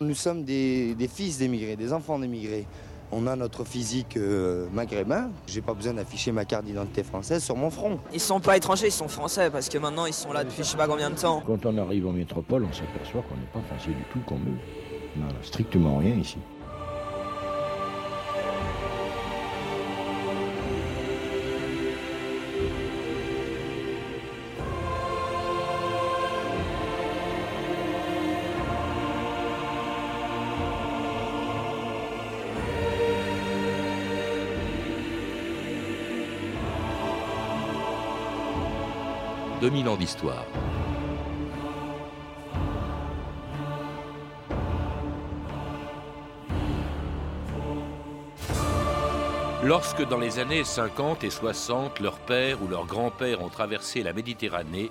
Nous sommes des, fils d'émigrés, des enfants d'émigrés. On a notre physique euh, maghrébin. J'ai pas besoin d'afficher ma carte d'identité française sur mon front. Ils sont pas étrangers, ils sont français parce que maintenant ils sont là depuis je sais pas combien de temps. Quand on arrive en métropole, on s'aperçoit qu'on n'est pas français du tout comme eux. On n'a strictement rien ici. 2000 ans d'histoire. Lorsque dans les années 50 et 60, leur père ou leur grand-père ont traversé la Méditerranée,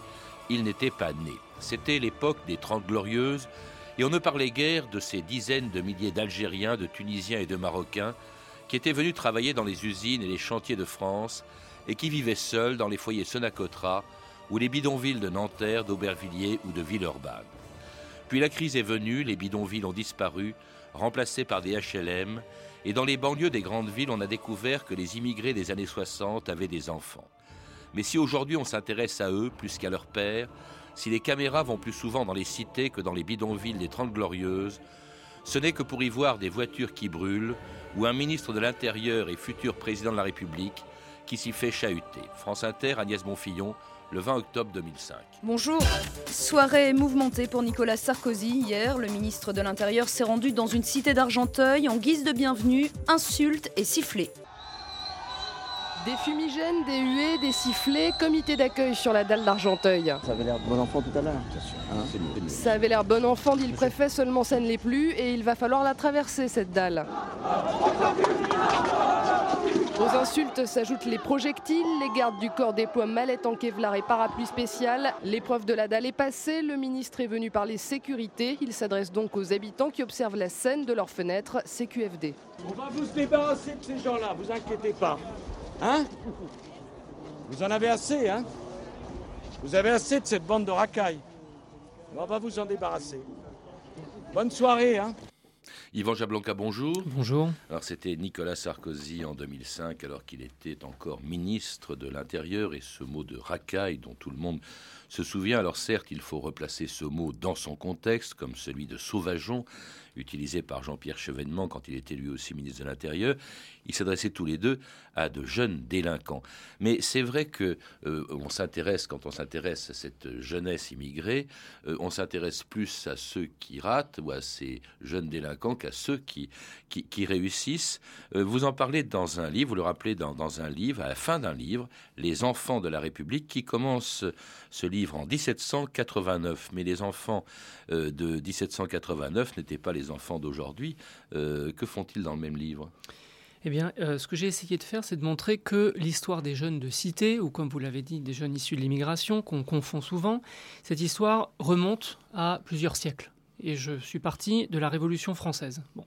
ils n'étaient pas nés. C'était l'époque des Trente Glorieuses, et on ne parlait guère de ces dizaines de milliers d'Algériens, de Tunisiens et de Marocains qui étaient venus travailler dans les usines et les chantiers de France et qui vivaient seuls dans les foyers Sonacotra ou les bidonvilles de Nanterre, d'Aubervilliers ou de Villeurbanne. Puis la crise est venue, les bidonvilles ont disparu, remplacés par des HLM, et dans les banlieues des grandes villes, on a découvert que les immigrés des années 60 avaient des enfants. Mais si aujourd'hui on s'intéresse à eux plus qu'à leurs pères, si les caméras vont plus souvent dans les cités que dans les bidonvilles des Trente Glorieuses, ce n'est que pour y voir des voitures qui brûlent ou un ministre de l'Intérieur et futur président de la République qui s'y fait chahuter. France Inter, Agnès Bonfillon, le 20 octobre 2005. Bonjour. Soirée mouvementée pour Nicolas Sarkozy. Hier, le ministre de l'Intérieur s'est rendu dans une cité d'Argenteuil en guise de bienvenue, insultes et sifflets. Des fumigènes, des huées, des sifflets, comité d'accueil sur la dalle d'Argenteuil. Ça avait l'air bon enfant tout à l'heure. Hein ça avait l'air bon enfant, dit le préfet, seulement ça ne l'est plus et il va falloir la traverser cette dalle. Aux insultes s'ajoutent les projectiles, les gardes du corps déploient mallettes en kevlar et parapluie spécial. L'épreuve de la dalle est passée, le ministre est venu parler sécurité. Il s'adresse donc aux habitants qui observent la scène de leurs fenêtres, CQFD. On va vous débarrasser de ces gens-là, vous inquiétez pas. Hein? Vous en avez assez, hein? Vous avez assez de cette bande de racailles. On va vous en débarrasser. Bonne soirée, hein? Yvan Jablanca, bonjour. Bonjour. Alors c'était Nicolas Sarkozy en 2005, alors qu'il était encore ministre de l'Intérieur, et ce mot de racaille dont tout le monde se souvient. Alors certes, il faut replacer ce mot dans son contexte, comme celui de sauvageon, utilisé par Jean-Pierre Chevènement quand il était lui aussi ministre de l'Intérieur. Ils s'adressaient tous les deux à de jeunes délinquants. Mais c'est vrai que euh, on s'intéresse, quand on s'intéresse à cette jeunesse immigrée, euh, on s'intéresse plus à ceux qui ratent ou à ces jeunes délinquants qu'à ceux qui, qui, réussissent. Euh, vous en parlez dans un livre, vous le rappelez dans, dans un livre, à la fin d'un livre, Les enfants de la République, qui commence ce livre en 1789. Mais les enfants de 1789 n'étaient pas les enfants d'aujourd'hui. que font-ils dans le même livre? Eh bien, euh, ce que j'ai essayé de faire, c'est de montrer que l'histoire des jeunes de cité, ou comme vous l'avez dit, des jeunes issus de l'immigration, qu'on confond souvent, cette histoire remonte à plusieurs siècles. Et je suis parti de la Révolution française. Bon.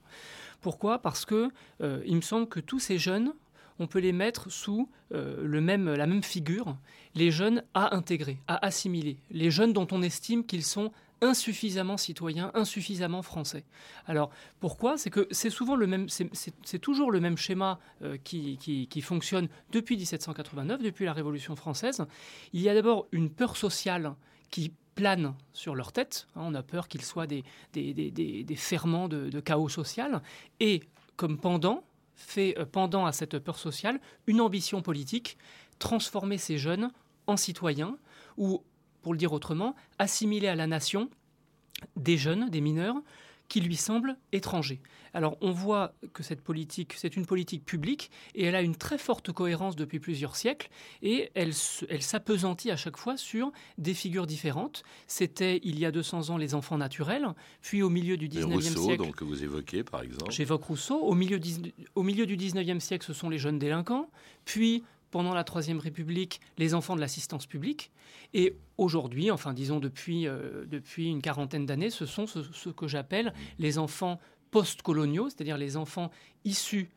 Pourquoi? Parce que euh, il me semble que tous ces jeunes, on peut les mettre sous euh, le même, la même figure, les jeunes à intégrer, à assimiler, les jeunes dont on estime qu'ils sont insuffisamment citoyens, insuffisamment français. Alors pourquoi? C'est que c'est souvent le même, c'est toujours le même schéma euh, qui, qui, fonctionne depuis 1789, depuis la Révolution française. Il y a d'abord une peur sociale qui plane sur leur tête. Hein, on a peur qu'ils soient des ferments de, de, chaos social. Et comme pendant, fait euh, pendant à cette peur sociale, une ambition politique, transformer ces jeunes en citoyens ou pour le dire autrement, assimiler à la nation des jeunes, des mineurs, qui lui semblent étrangers. Alors on voit que cette politique, c'est une politique publique et elle a une très forte cohérence depuis plusieurs siècles et elle, elle s'apesantit à chaque fois sur des figures différentes. C'était il y a 200 ans les enfants naturels, puis au milieu du 19e Rousseau, siècle... donc que vous évoquez par exemple. J'évoque Rousseau. Au milieu, au milieu du 19e siècle, ce sont les jeunes délinquants. Puis pendant la Troisième République les enfants de l'assistance publique. Et aujourd'hui, enfin disons depuis, euh, une quarantaine d'années, ce sont ce, que j'appelle les enfants post-coloniaux, c'est-à-dire les enfants issus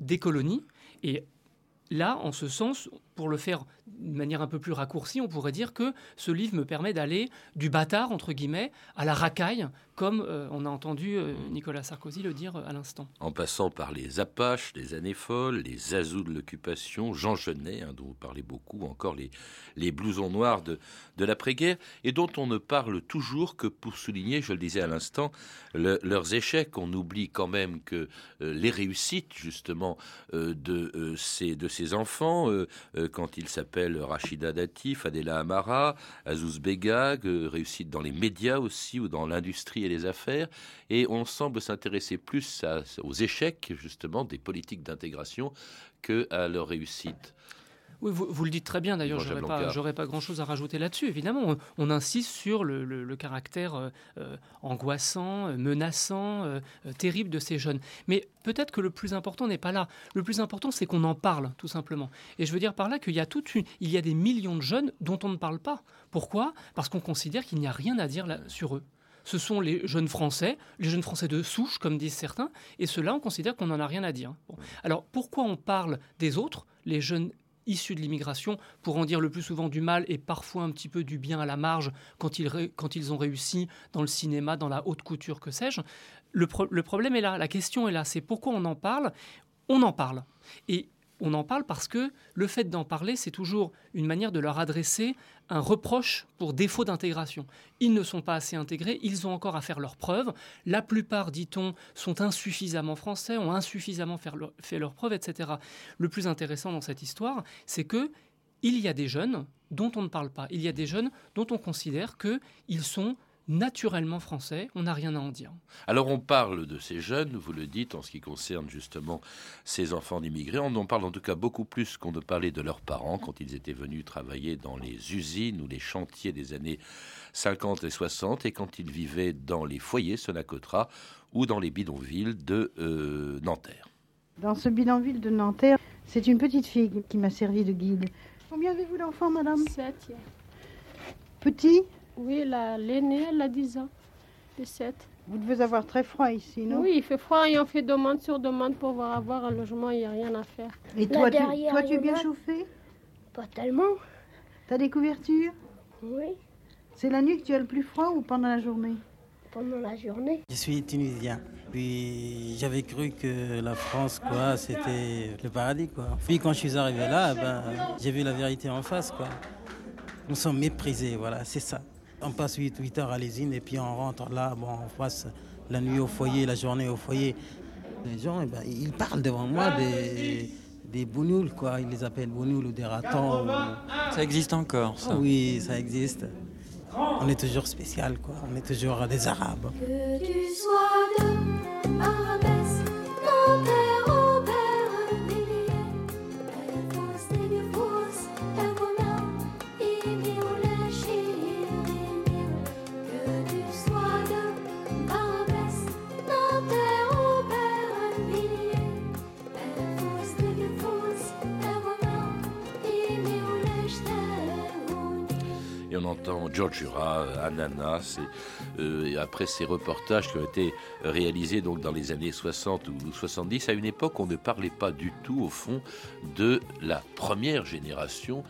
des colonies. Et là, en ce sens, pour le faire de manière un peu plus raccourcie, on pourrait dire que ce livre me permet d'aller du bâtard, entre guillemets, à la racaille, comme euh, on a entendu euh, Nicolas Sarkozy le dire euh, à l'instant. En passant par les Apaches, les années folles, les Azous de l'occupation, Jean Genet, hein, dont vous parlez beaucoup, encore les, les blousons noirs de, de l'après-guerre, et dont on ne parle toujours que pour souligner, je le disais à l'instant, leurs échecs. On oublie quand même que les réussites, justement, de, ces, de ces enfants, quand ils s'appellent Rachida Dati, Fadela Amara, Azouz Begag, réussite dans les médias aussi, ou dans l'industrie les affaires, et on semble s'intéresser plus aux échecs justement des politiques d'intégration que à leur réussite. Oui, vous, le dites très bien d'ailleurs, j'aurais pas, pas grand-chose à rajouter là-dessus. Évidemment, on, insiste sur le, caractère euh, euh, angoissant, euh, menaçant, terrible de ces jeunes. Mais peut-être que le plus important n'est pas là. Le plus important, c'est qu'on en parle, tout simplement. Et je veux dire par là qu'il y a toute une, il y a des millions de jeunes dont on ne parle pas. Pourquoi? Parce qu'on considère qu'il n'y a rien à dire là, sur eux ce sont les jeunes Français, les jeunes Français de souche, comme disent certains, et ceux-là, on considère qu'on n'en a rien à dire. Alors pourquoi on parle des autres, les jeunes issus de l'immigration, pour en dire le plus souvent du mal et parfois un petit peu du bien à la marge quand ils, quand ils ont réussi dans le cinéma, dans la haute couture, que sais-je le, le problème est là, la question est là, c'est pourquoi on en parle? On en parle. Et on en parle parce que le fait d'en parler, c'est toujours une manière de leur adresser un reproche pour défaut d'intégration. Ils ne sont pas assez intégrés, ils ont encore à faire leurs preuves. La plupart, dit-on, sont insuffisamment français, ont insuffisamment fait leurs preuves, etc. Le plus intéressant dans cette histoire, c'est que il y a des jeunes dont on ne parle pas. Il y a des jeunes dont on considère qu'ils sont naturellement français, on n'a rien à en dire. Alors on parle de ces jeunes, vous le dites, en ce qui concerne justement ces enfants d'immigrés, on en parle en tout cas beaucoup plus qu'on ne parlait de leurs parents quand ils étaient venus travailler dans les usines ou les chantiers des années 50 et 60 et quand ils vivaient dans les foyers Sonacotra ou dans les bidonvilles de euh, Nanterre. Dans ce bidonville de Nanterre, c'est une petite fille qui m'a servi de guide. Combien avez-vous d'enfants, madame? Sept. Petit? Oui, l'aînée, elle a 10 ans, 17. Vous devez avoir très froid ici, non? Oui, il fait froid et on fait demande sur demande pour pouvoir avoir un logement, il n'y a rien à faire. Et toi, tu, toi, tu es bien chauffé Pas tellement. T'as des couvertures? Oui. C'est la nuit que tu as le plus froid ou pendant la journée? Pendant la journée. Je suis tunisien. Puis j'avais cru que la France, quoi, c'était le paradis, quoi. Puis quand je suis arrivé là, ben, j'ai vu la vérité en face, quoi. Nous sommes méprisés, voilà, c'est ça. On passe 8, 8 heures à l'usine et puis on rentre là, bon, on passe la nuit au foyer, la journée au foyer. Les gens, eh ben, ils parlent devant moi des, des bounoules, quoi. Ils les appellent bounoules ou des ratons. Ça existe encore, ça Oui, ça existe. On est toujours spécial, quoi. On est toujours des Arabes. Que tu sois George Ananas, euh, après ces reportages qui ont été réalisés donc dans les années 60 ou 70, à une époque on ne parlait pas du tout, au fond, de la première génération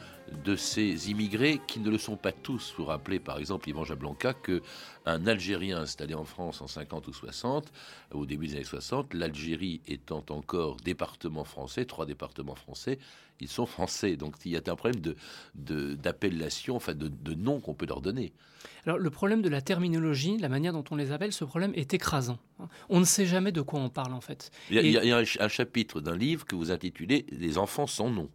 de ces immigrés qui ne le sont pas tous. Vous rappelez par exemple, Yvan Jablanca, que un Algérien installé en France en 50 ou 60, au début des années 60, l'Algérie étant encore département français, trois départements français, ils sont français. Donc il y a un problème de, d'appellation, enfin de, de nom qu'on peut leur donner. Alors le problème de la terminologie, la manière dont on les appelle, ce problème est écrasant. On ne sait jamais de quoi on parle en fait. Il y a, un, chapitre d'un livre que vous intitulez Les enfants sans nom.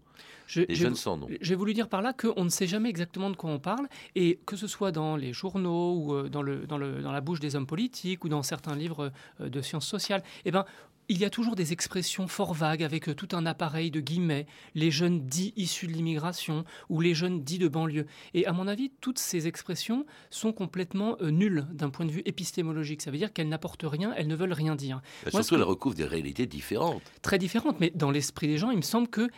Les jeunes sans nom. J'ai voulu dire par là qu'on ne sait jamais exactement de quoi on parle, et que ce soit dans les journaux ou euh, dans, le, dans, le, dans la bouche des hommes politiques ou dans certains livres euh, de sciences sociales, eh ben, il y a toujours des expressions fort vagues avec euh, tout un appareil de guillemets, les jeunes dits issus de l'immigration ou les jeunes dits de banlieue. Et à mon avis, toutes ces expressions sont complètement euh, nulles d'un point de vue épistémologique. Ça veut dire qu'elles n'apportent rien, elles ne veulent rien dire. Bah, surtout, elles recouvrent des réalités différentes. Très différentes, mais dans l'esprit des gens, il me semble que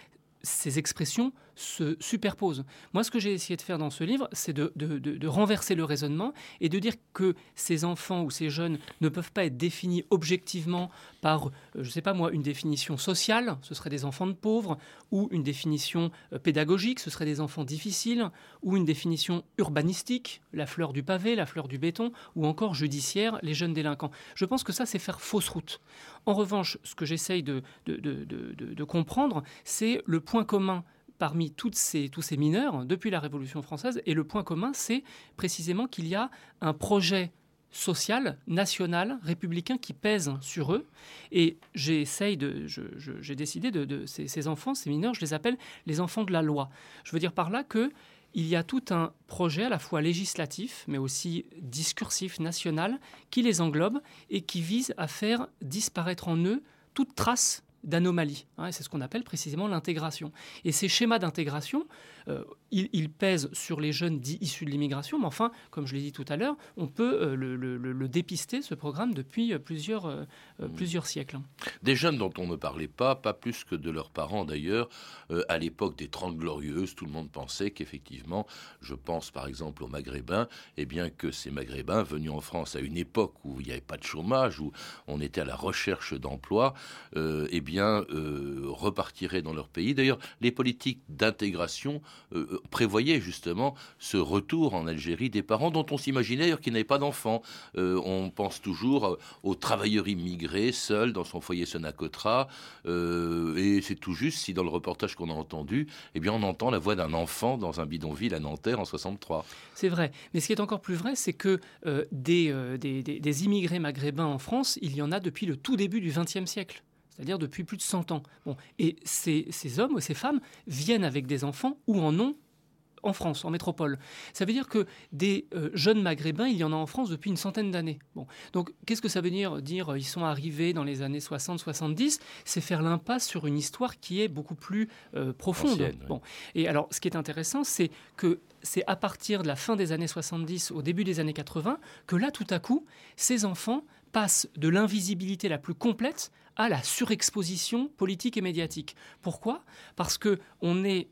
ces expressions se superposent. Moi, ce que j'ai essayé de faire dans ce livre, c'est de, de, renverser le raisonnement et de dire que ces enfants ou ces jeunes ne peuvent pas être définis objectivement par, euh, je ne sais pas moi, une définition sociale, ce serait des enfants de pauvres, ou une définition euh, pédagogique, ce serait des enfants difficiles, ou une définition urbanistique, la fleur du pavé, la fleur du béton, ou encore judiciaire, les jeunes délinquants. Je pense que ça, c'est faire fausse route. En revanche, ce que j'essaye de, de, comprendre, c'est le point commun parmi toutes ces, tous ces mineurs depuis la Révolution française. Et le point commun, c'est précisément qu'il y a un projet social, national, républicain qui pèse sur eux. Et j'essaye de, j'ai décidé de, ces, ces, enfants, ces mineurs, je les appelle les enfants de la loi. Je veux dire par là que il y a tout un projet à la fois législatif, mais aussi discursif national, qui les englobe et qui vise à faire disparaître en eux toute trace d'anomalie. Hein, c'est ce qu'on appelle précisément l'intégration. Et ces schémas d'intégration, euh, ils, pèsent sur les jeunes dits issus de l'immigration, mais enfin, comme je l'ai dit tout à l'heure, on peut euh, le, dépister, ce programme, depuis euh, plusieurs, mmh. plusieurs siècles. Des jeunes dont on ne parlait pas, pas plus que de leurs parents d'ailleurs, à l'époque des Trente Glorieuses, tout le monde pensait qu'effectivement, je pense par exemple aux Maghrébins, et eh bien que ces Maghrébins venus en France à une époque où il n'y avait pas de chômage, où on était à la recherche d'emploi, eh bien repartiraient dans leur pays. D'ailleurs, les politiques d'intégration euh, prévoyait justement ce retour en Algérie des parents dont on s'imaginait d'ailleurs qu'ils n'avaient pas d'enfants. Euh, on pense toujours euh, aux travailleurs immigrés seuls dans son foyer Sonacotra. et c'est tout juste si dans le reportage qu'on a entendu, eh bien on entend la voix d'un enfant dans un bidonville à Nanterre en 63. C'est vrai. Mais ce qui est encore plus vrai, c'est que des, des, des immigrés maghrébins en France, il y en a depuis le tout début du XXe siècle c'est-à-dire depuis plus de 100 ans. Bon, et ces, hommes ou ces femmes viennent avec des enfants ou en ont en France, en métropole. Ça veut dire que des euh, jeunes maghrébins, il y en a en France depuis une centaine d'années. Bon. Donc, qu'est-ce que ça veut dire dire euh, ils sont arrivés dans les années 60-70 C'est faire l'impasse sur une histoire qui est beaucoup plus euh, profonde. bon. Et alors, ce qui est intéressant, c'est que c'est à partir de la fin des années 70 au début des années 80 que là, tout à coup, ces enfants passent de l'invisibilité la plus complète à la surexposition politique et médiatique. Pourquoi? Parce que on est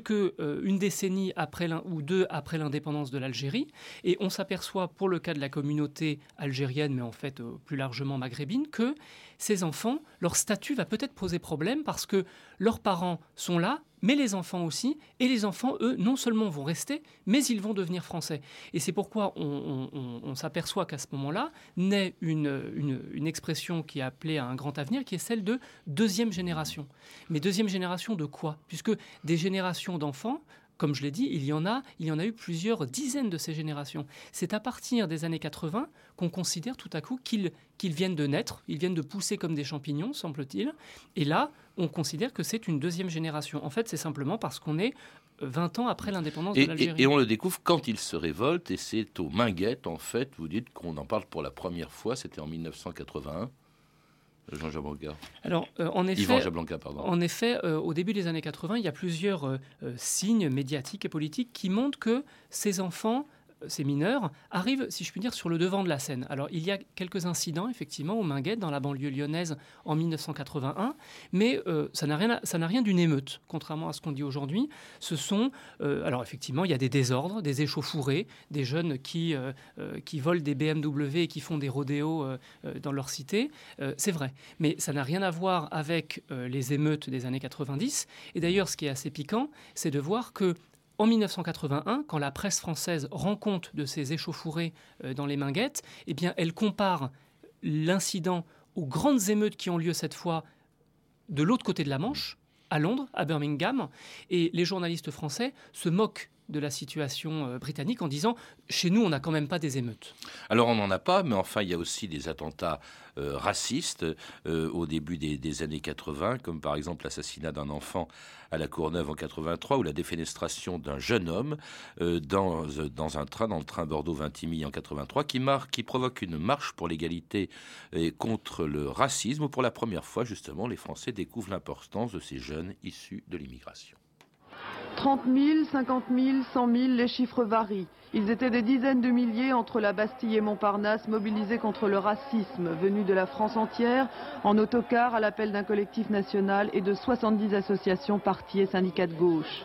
euh, une décennie après ou deux après l'indépendance de l'Algérie, et on s'aperçoit, pour le cas de la communauté algérienne, mais en fait euh, plus largement maghrébine, que ces enfants, leur statut va peut-être poser problème parce que leurs parents sont là, mais les enfants aussi, et les enfants, eux, non seulement vont rester, mais ils vont devenir français. Et c'est pourquoi on, s'aperçoit qu'à ce moment-là naît une, une, expression qui est appelée à un grand avenir, qui est celle de deuxième génération. Mais deuxième génération de quoi? Puisque des générations d'enfants comme je l'ai dit, il y en a, il y en a eu plusieurs dizaines de ces générations. C'est à partir des années 80 qu'on considère tout à coup qu'ils viennent de naître, ils viennent de pousser comme des champignons, semble-t-il. Et là, on considère que c'est une deuxième génération. En fait, c'est simplement parce qu'on est 20 ans après l'indépendance de l'Algérie. Et, on le découvre quand ils se révoltent, et c'est aux Minguettes, en fait, vous dites qu'on en parle pour la première fois, c'était en 1981. Blanca. Alors, euh, en effet, En effet, euh, au début des années 80, il y a plusieurs euh, signes médiatiques et politiques qui montrent que ces enfants ces mineurs, arrivent, si je puis dire, sur le devant de la scène. Alors, il y a quelques incidents, effectivement, au Minguette, dans la banlieue lyonnaise, en 1981, mais euh, ça n'a rien, rien d'une émeute, contrairement à ce qu'on dit aujourd'hui. Ce sont, euh, alors effectivement, il y a des désordres, des échauffourées, des jeunes qui, euh, qui volent des BMW et qui font des rodéos dans leur cité. C'est vrai, mais ça n'a rien à voir avec les émeutes des années 90. Et d'ailleurs, ce qui est assez piquant, c'est de voir que en 1981, quand la presse française rend compte de ces échauffourées euh, dans les Minguettes, eh bien, elle compare l'incident aux grandes émeutes qui ont lieu cette fois de l'autre côté de la Manche, à Londres, à Birmingham, et les journalistes français se moquent de la situation euh, britannique en disant chez nous on n'a quand même pas des émeutes. Alors on n'en a pas, mais enfin il y a aussi des attentats euh, racistes euh, au début des, années 80, comme par exemple l'assassinat d'un enfant à la Courneuve en 83 ou la défenestration d'un jeune homme dans, un train, dans le train Bordeaux-Vintimille en 83, qui, qui provoque une marche pour l'égalité et contre le racisme, pour la première fois justement les Français découvrent l'importance de ces jeunes issus de l'immigration. 30 000, 50 000, 100 000, les chiffres varient. Ils étaient des dizaines de milliers entre la Bastille et Montparnasse, mobilisés contre le racisme venu de la France entière, en autocar à l'appel d'un collectif national et de 70 associations, partis et syndicats de gauche.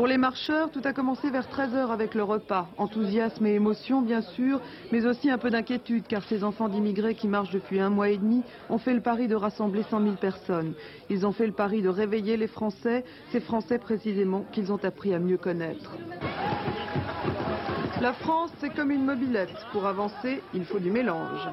Pour les marcheurs, tout a commencé vers 13h avec le repas. Enthousiasme et émotion, bien sûr, mais aussi un peu d'inquiétude, car ces enfants d'immigrés qui marchent depuis un mois et demi ont fait le pari de rassembler 100 000 personnes. Ils ont fait le pari de réveiller les Français, ces Français précisément qu'ils ont appris à mieux connaître. La France, c'est comme une mobilette. Pour avancer, il faut du mélange.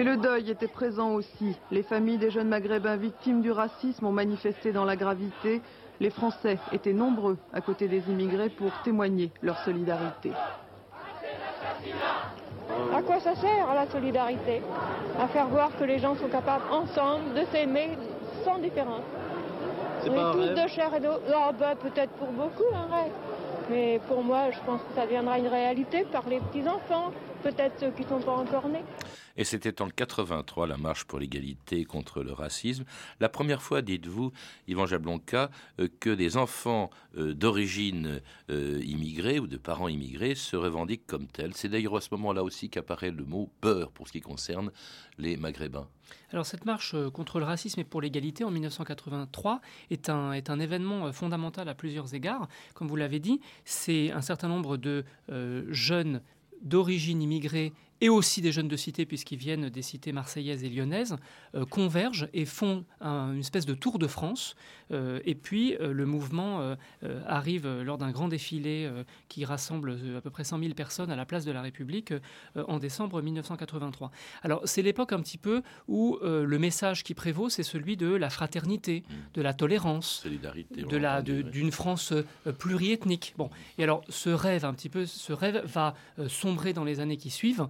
Mais le deuil était présent aussi. Les familles des jeunes maghrébins victimes du racisme ont manifesté dans la gravité. Les Français étaient nombreux à côté des immigrés pour témoigner leur solidarité. À quoi ça sert la solidarité? À faire voir que les gens sont capables ensemble de s'aimer sans différence. C'est On est tous rêve de chair et d'eau. Ah, bah, peut-être pour beaucoup un rêve. Mais pour moi, je pense que ça deviendra une réalité par les petits-enfants, peut-être ceux qui ne sont pas encore nés. Et c'était en 83 la marche pour l'égalité contre le racisme. La première fois, dites-vous, Yvan Jablonka, euh, que des enfants euh, d'origine euh, immigrée ou de parents immigrés se revendiquent comme tels. C'est d'ailleurs à ce moment-là aussi qu'apparaît le mot peur pour ce qui concerne les Maghrébins. Alors cette marche contre le racisme et pour l'égalité en 1983 est un, est un événement fondamental à plusieurs égards. Comme vous l'avez dit, c'est un certain nombre de euh, jeunes d'origine immigrée et aussi des jeunes de cité, puisqu'ils viennent des cités marseillaises et lyonnaises, euh, convergent et font un- une espèce de tour de France. Euh, et puis, euh, le mouvement arrive lors d'un grand défilé qui rassemble à peu près 100 000 personnes à la place de la République en décembre 1983. Alors, c'est l'époque un petit peu où le message qui prévaut, c'est celui de la fraternité, de la tolérance, Solidarité. de l'a d'une France pluriethnique. Bon, et alors ce rêve un petit peu, ce rêve va sombrer dans les années qui suivent,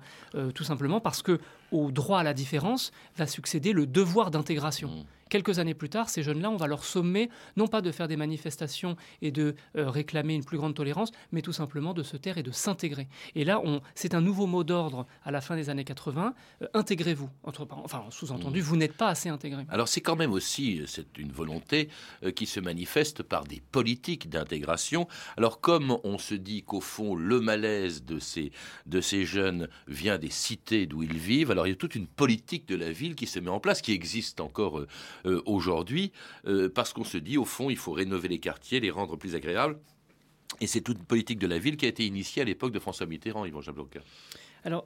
tout simplement parce que au droit à la différence va succéder le devoir d'intégration. Mmh. Quelques années plus tard, ces jeunes-là, on va leur sommer non pas de faire des manifestations et de euh, réclamer une plus grande tolérance, mais tout simplement de se taire et de s'intégrer. Et là, on, c'est un nouveau mot d'ordre à la fin des années 80. euh, intégrez-vous. Enfin, sous-entendu, vous n'êtes pas assez intégré. Alors c'est quand même aussi euh, c'est une volonté euh, qui se manifeste par des politiques d'intégration. Alors comme on se dit qu'au fond le malaise de ces de ces jeunes vient des cités d'où ils vivent, alors il y a toute une politique de la ville qui se met en place, qui existe encore euh, euh, aujourd'hui, euh, parce qu'on se dit au fond il faut rénover les quartiers, les rendre plus agréables. Et c'est toute une politique de la ville qui a été initiée à l'époque de François Mitterrand, Yvan Jablonka. Alors,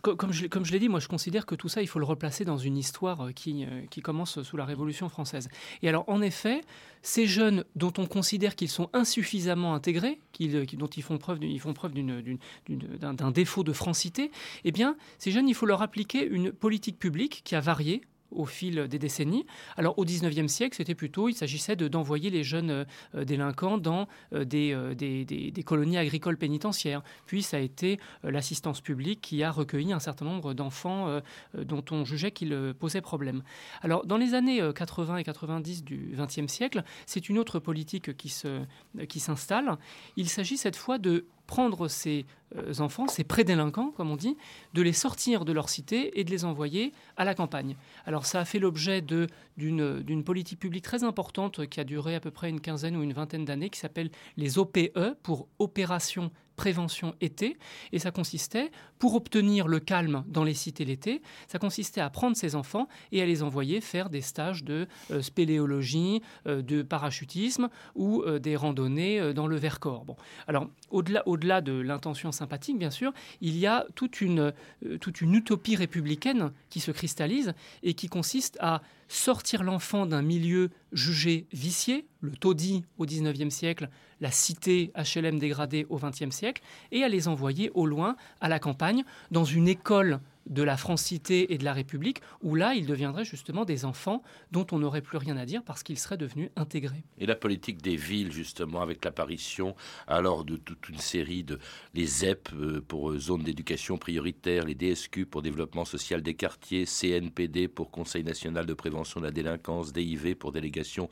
comme je, l'ai- dit, moi je considère que tout ça, il faut le replacer dans une histoire euh, qui, euh, qui commence sous la Révolution française. Et alors, en effet, ces jeunes dont on considère qu'ils sont insuffisamment intégrés, euh, dont ils font preuve, ils font preuve d'un, d'un défaut de francité, eh bien, ces jeunes, il faut leur appliquer une politique publique qui a varié au fil des décennies. Alors au 19e siècle, c'était plutôt, il s'agissait de, d'envoyer les jeunes euh, délinquants dans euh, des, euh, des, colonies agricoles pénitentiaires. Puis ça a été l'assistance publique qui a recueilli un certain nombre d'enfants dont on jugeait qu'ils posaient problème. Alors dans les années euh, 80 et 90 du 20e siècle, c'est une autre politique qui s'installe. Il s'agit cette fois de prendre ces euh, enfants, ces prédélinquants, comme on dit, de les sortir de leur cité et de les envoyer à la campagne. Alors ça a fait l'objet d'une politique publique très importante qui a duré à peu près une quinzaine ou une vingtaine d'années, qui s'appelle les OPE, pour Opération Prévention Été. Et ça consistait, pour obtenir le calme dans les cités l'été, ça consistait à prendre ces enfants et à les envoyer faire des stages de euh, spéléologie, euh, de parachutisme ou euh, des randonnées dans le Vercors. Bon. Alors, au-delà, au-delà de l'intention sympathique, bien sûr, il y a toute une, toute une utopie républicaine qui se cristallise et qui consiste à sortir l'enfant d'un milieu jugé vicié, le taudis au XIXe siècle, la cité HLM dégradée au XXe siècle, et à les envoyer au loin, à la campagne, dans une école de la francité et de la République, où là, ils deviendraient justement des enfants dont on n'aurait plus rien à dire parce qu'ils seraient devenus intégrés. Et la politique des villes, justement, avec l'apparition alors de toute une série de les ZEP euh, pour euh, zones d'éducation prioritaire, les DSQ pour développement social des quartiers, CNPD pour Conseil national de prévention de la délinquance, DIV pour délégation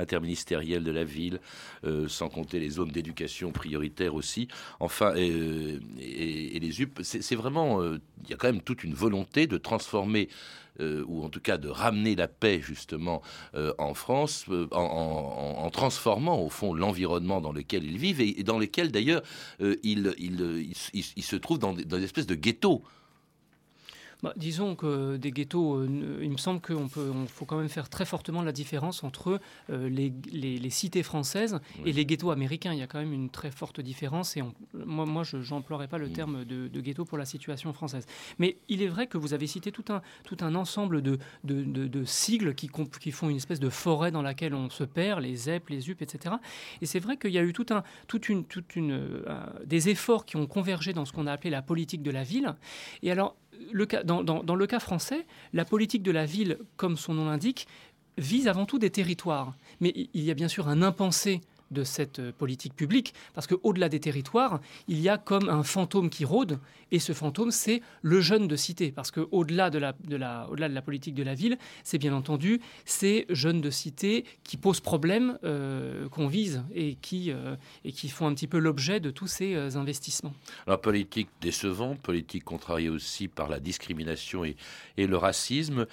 interministérielle de la ville, euh, sans compter les zones d'éducation prioritaire aussi. Enfin, euh, et, et les UP, c'est vraiment, euh, il y a quand même toute une volonté de transformer euh, ou en tout cas de ramener la paix justement euh, en France, euh, en, transformant au fond l'environnement dans lequel ils vivent et, dans lequel d'ailleurs euh, ils se trouvent dans des, dans des espèces de ghettos. Bah, disons que des ghettos, euh, il me semble qu'il faut quand même faire très fortement la différence entre euh, les, cités françaises et les ghettos américains. Il y a quand même une très forte différence et moi, moi je n'emploierais pas le terme de, ghetto pour la situation française. Mais il est vrai que vous avez cité tout un, tout un ensemble de, de, sigles qui, qui, font une espèce de forêt dans laquelle on se perd, les ZEP, les UP, etc. Et c'est vrai qu'il y a eu tout un, toute une, toute une, euh, des efforts qui ont convergé dans ce qu'on a appelé la politique de la ville. Et alors, dans, le cas français, la politique de la ville, comme son nom l'indique, vise avant tout des territoires. Mais il y a bien sûr un impensé de cette euh, politique publique, parce qu'au-delà des territoires, il y a comme un fantôme qui rôde, et ce fantôme, c'est le jeune de cité, parce qu'au-delà de la, de, la, au -delà de la politique de la ville, c'est bien entendu ces jeunes de cité qui posent problème, euh, qu'on vise, et qui, euh, et qui font un petit peu l'objet de tous ces investissements. Alors, politique décevante, politique contrariée aussi par la discrimination et le racisme,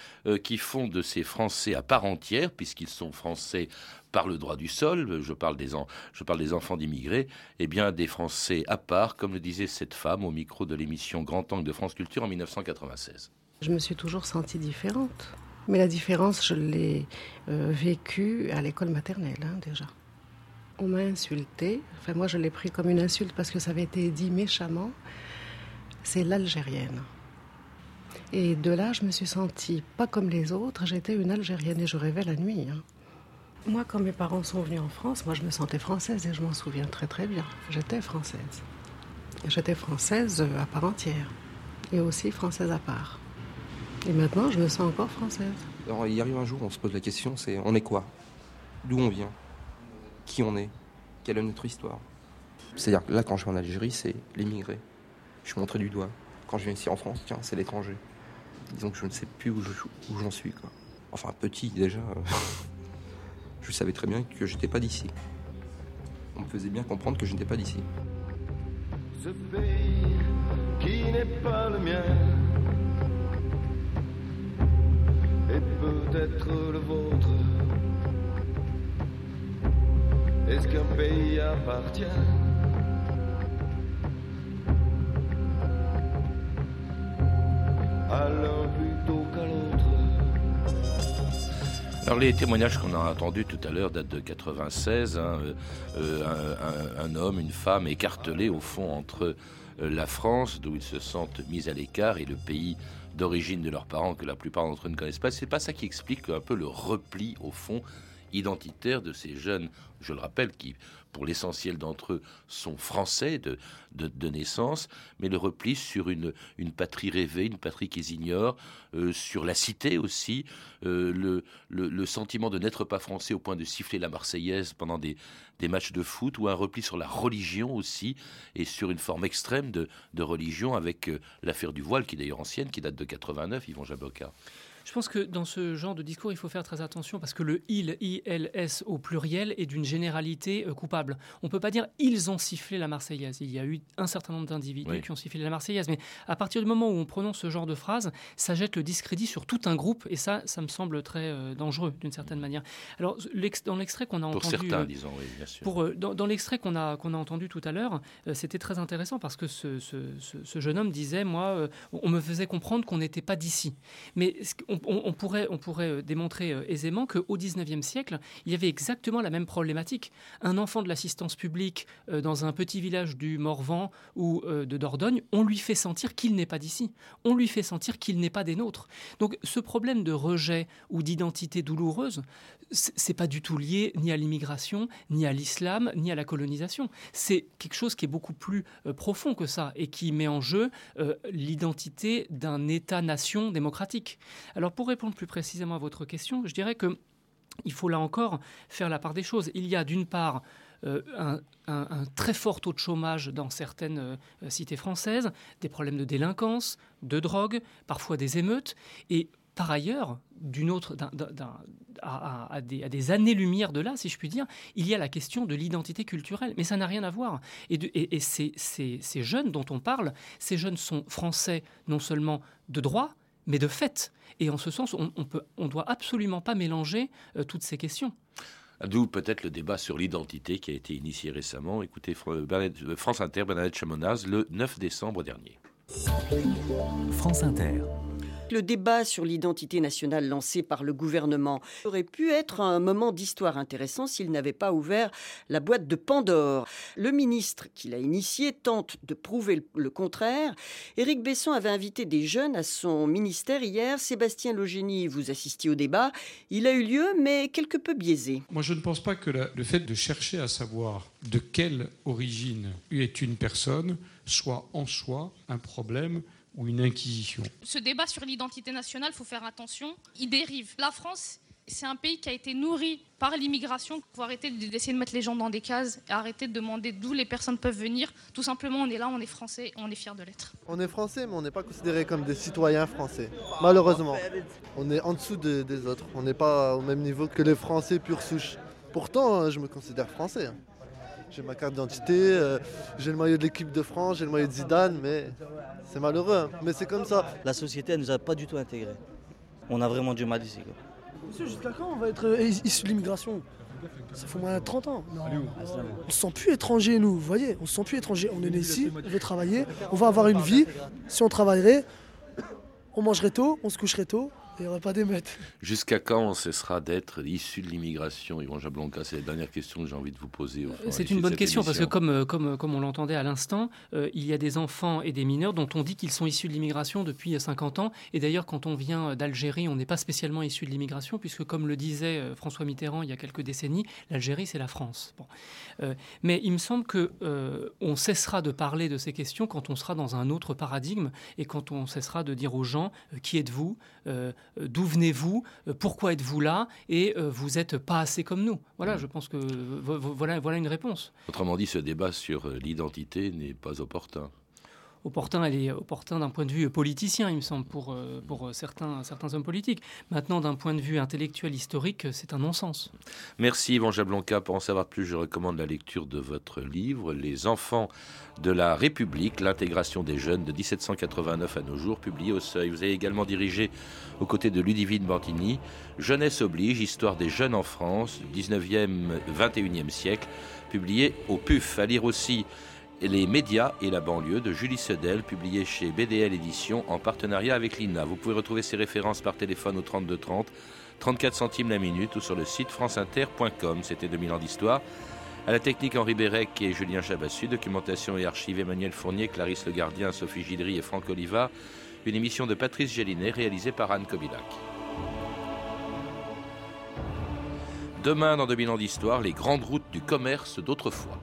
qui font de ces Français à part entière, puisqu'ils sont Français par le droit du sol, je parle des, je parle des enfants d'immigrés, eh bien des Français à part, comme le disait cette femme au micro de l'émission Grand Angle de France Culture en 1996. Je me suis toujours sentie différente. Mais la différence, je l'ai euh, vécue à l'école maternelle hein, déjà. On m'a insulté, enfin moi je l'ai pris comme une insulte parce que ça avait été dit méchamment. C'est l'Algérienne. Et de là, je me suis sentie pas comme les autres, j'étais une Algérienne et je rêvais la nuit. Hein. Moi, quand mes parents sont venus en France, moi je me sentais française et je m'en souviens très très bien. J'étais française. J'étais française à part entière et aussi française à part. Et maintenant, je me sens encore française. Il arrive un jour, on se pose la question, c'est on est quoi? D'où on vient? Qui on est? Quelle est notre histoire? C'est-à-dire que là, quand je vais en Algérie, c'est l'immigré. Je suis montré du doigt. Quand je viens ici en France, tiens, c'est l'étranger. Disons que je ne sais plus où j'en suis. Enfin, petit déjà. Je savais très bien que j'étais pas d'ici. On me faisait bien comprendre que je n'étais pas d'ici. Ce pays qui n'est pas le mien et peut-être le vôtre. Est-ce qu'un pays appartient? À alors les témoignages qu'on a entendus tout à l'heure datent de 96. Hein, euh, euh, un, homme, une femme écartelés au fond entre euh, la France, d'où ils se sentent mis à l'écart, et le pays d'origine de leurs parents que la plupart d'entre eux ne connaissent pas. C'est pas ça qui explique un peu le repli au fond identitaire de ces jeunes, je le rappelle, qui pour l'essentiel d'entre eux, sont français de, de, naissance, mais le repli sur une, une patrie rêvée, une patrie qu'ils ignorent, euh, sur la cité aussi, euh, le, le, sentiment de n'être pas français au point de siffler la Marseillaise pendant des, des matchs de foot, ou un repli sur la religion aussi, et sur une forme extrême de, de religion avec euh, l'affaire du voile, qui est d'ailleurs ancienne, qui date de 89, Yvon Jaboka. Je pense que dans ce genre de discours, il faut faire très attention parce que le il, ILS au pluriel est d'une généralité euh, coupable. On ne peut pas dire ils ont sifflé la Marseillaise. Il y a eu un certain nombre d'individus qui ont sifflé la Marseillaise. Mais à partir du moment où on prononce ce genre de phrase, ça jette le discrédit sur tout un groupe et ça, ça me semble très euh, dangereux d'une certaine manière. Alors, dans l'extrait qu'on a entendu. Pour certains, euh, disons, oui, bien sûr. Pour, dans, l'extrait qu'on a, qu'on a entendu tout à l'heure, c'était très intéressant parce que ce, ce, jeune homme disait Moi, on me faisait comprendre qu'on n'était pas d'ici. Mais on, on, pourrait, on pourrait euh, démontrer euh, aisément qu'au XIXe siècle, il y avait exactement la même problématique. Un enfant de l'assistance publique euh, dans un petit village du Morvan ou de Dordogne, on lui fait sentir qu'il n'est pas d'ici. On lui fait sentir qu'il n'est pas des nôtres. Donc ce problème de rejet ou d'identité douloureuse, c'est pas du tout lié ni à l'immigration, ni à l'islam, ni à la colonisation. C'est quelque chose qui est beaucoup plus profond que ça et qui met en jeu l'identité d'un État-nation démocratique. Alors pour répondre plus précisément à votre question, je dirais que il faut là encore faire la part des choses. Il y a d'une part euh, un, très fort taux de chômage dans certaines euh, cités françaises, des problèmes de délinquance, de drogue, parfois des émeutes, et par ailleurs, d'une autre, à, des, années-lumière de là, si je puis dire, il y a la question de l'identité culturelle. Mais ça n'a rien à voir. Et, ces, jeunes dont on parle, ces jeunes sont français non seulement de droit, mais de fait. Et en ce sens, on ne on doit absolument pas mélanger euh, toutes ces questions. D'où peut-être le débat sur l'identité qui a été initié récemment. Écoutez, euh, France Inter, Bernadette Chamonaz, le 9 décembre dernier. France Inter. Le débat sur l'identité nationale lancé par le gouvernement aurait pu être un moment d'histoire intéressant s'il n'avait pas ouvert la boîte de Pandore. Le ministre qui l'a initié tente de prouver le contraire. Éric Besson avait invité des jeunes à son ministère hier. Sébastien Logénie, vous assistiez au débat. Il a eu lieu, mais quelque peu biaisé. Moi, je ne pense pas que le fait de chercher à savoir de quelle origine est une personne soit en soi un problème ou une inquisition. Ce débat sur l'identité nationale, il faut faire attention, il dérive. La France, c'est un pays qui a été nourri par l'immigration. Il faut arrêter d'essayer de mettre les gens dans des cases et arrêter de demander d'où les personnes peuvent venir. Tout simplement, on est là, on est français, on est fiers de l'être. On est français, mais on n'est pas considéré comme des citoyens français. Malheureusement, on est en dessous de- des autres. On n'est pas au même niveau que les Français pure souche. Pourtant, je me considère français. J'ai ma carte d'identité, euh, j'ai le maillot de l'équipe de France, j'ai le maillot de Zidane, mais c'est malheureux. hein. Mais c'est comme ça. La société, elle nous a pas du tout intégrés. On a vraiment du mal ici. quoi. Monsieur, jusqu'à quand on va être euh, is- issu de l'immigration? Ça fait moins de 30 ans. On se sent plus étranger, nous, vous voyez On se sent plus étranger. On est né ici, on veut travailler, on va avoir une vie. Si on travaillerait, on mangerait tôt, on se coucherait tôt, il n'y aurait pas d'émeutes. Jusqu'à quand on cessera d'être issu de l'immigration Yvon Jablonka, c'est la dernière question que j'ai envie de vous poser. C'est une bonne question parce que comme, euh, comme, euh, comme on l'entendait à l'instant, euh, il y a des enfants et des mineurs dont on dit qu'ils sont issus de l'immigration depuis euh, 50 ans. Et d'ailleurs, quand on vient euh, d'Algérie, on n'est pas spécialement issu de l'immigration puisque, comme le disait euh, François Mitterrand il y a quelques décennies, l'Algérie c'est la France. Bon. Euh, mais il me semble que euh, on cessera de parler de ces questions quand on sera dans un autre paradigme et quand on cessera de dire aux gens euh, qui êtes-vous, euh, euh, d'où venez-vous, euh, pourquoi êtes-vous là? Et euh, vous n'êtes pas assez comme nous. Voilà, je pense que vo- vo- voilà, voilà une réponse. Autrement dit, ce débat sur euh, l'identité n'est pas opportun. Opportun, elle est opportun d'un point de vue politicien, il me semble, pour, euh, pour certains, certains hommes politiques. Maintenant, d'un point de vue intellectuel, historique, c'est un non-sens. Merci Yvan Jablonka. Pour en savoir plus, je recommande la lecture de votre livre Les enfants de la République, l'intégration des jeunes de 1789 à nos jours, publié au Seuil. Vous avez également dirigé aux côtés de Ludivine Bantini Jeunesse oblige, histoire des jeunes en France, 19e, 21e siècle, publié au PUF. À lire aussi les médias et la banlieue de Julie Sedel, publié chez BDL Éditions en partenariat avec l'INA. Vous pouvez retrouver ces références par téléphone au 32 30, 34 centimes la minute ou sur le site franceinter.com. C'était 2000 ans d'histoire. À la technique Henri Bérec et Julien Chabassu, documentation et archive Emmanuel Fournier, Clarisse Le Gardien, Sophie Gidry et Franck Oliva. Une émission de Patrice Gélinet réalisée par Anne Kobilac. Demain, dans 2000 ans d'histoire, les grandes routes du commerce d'autrefois.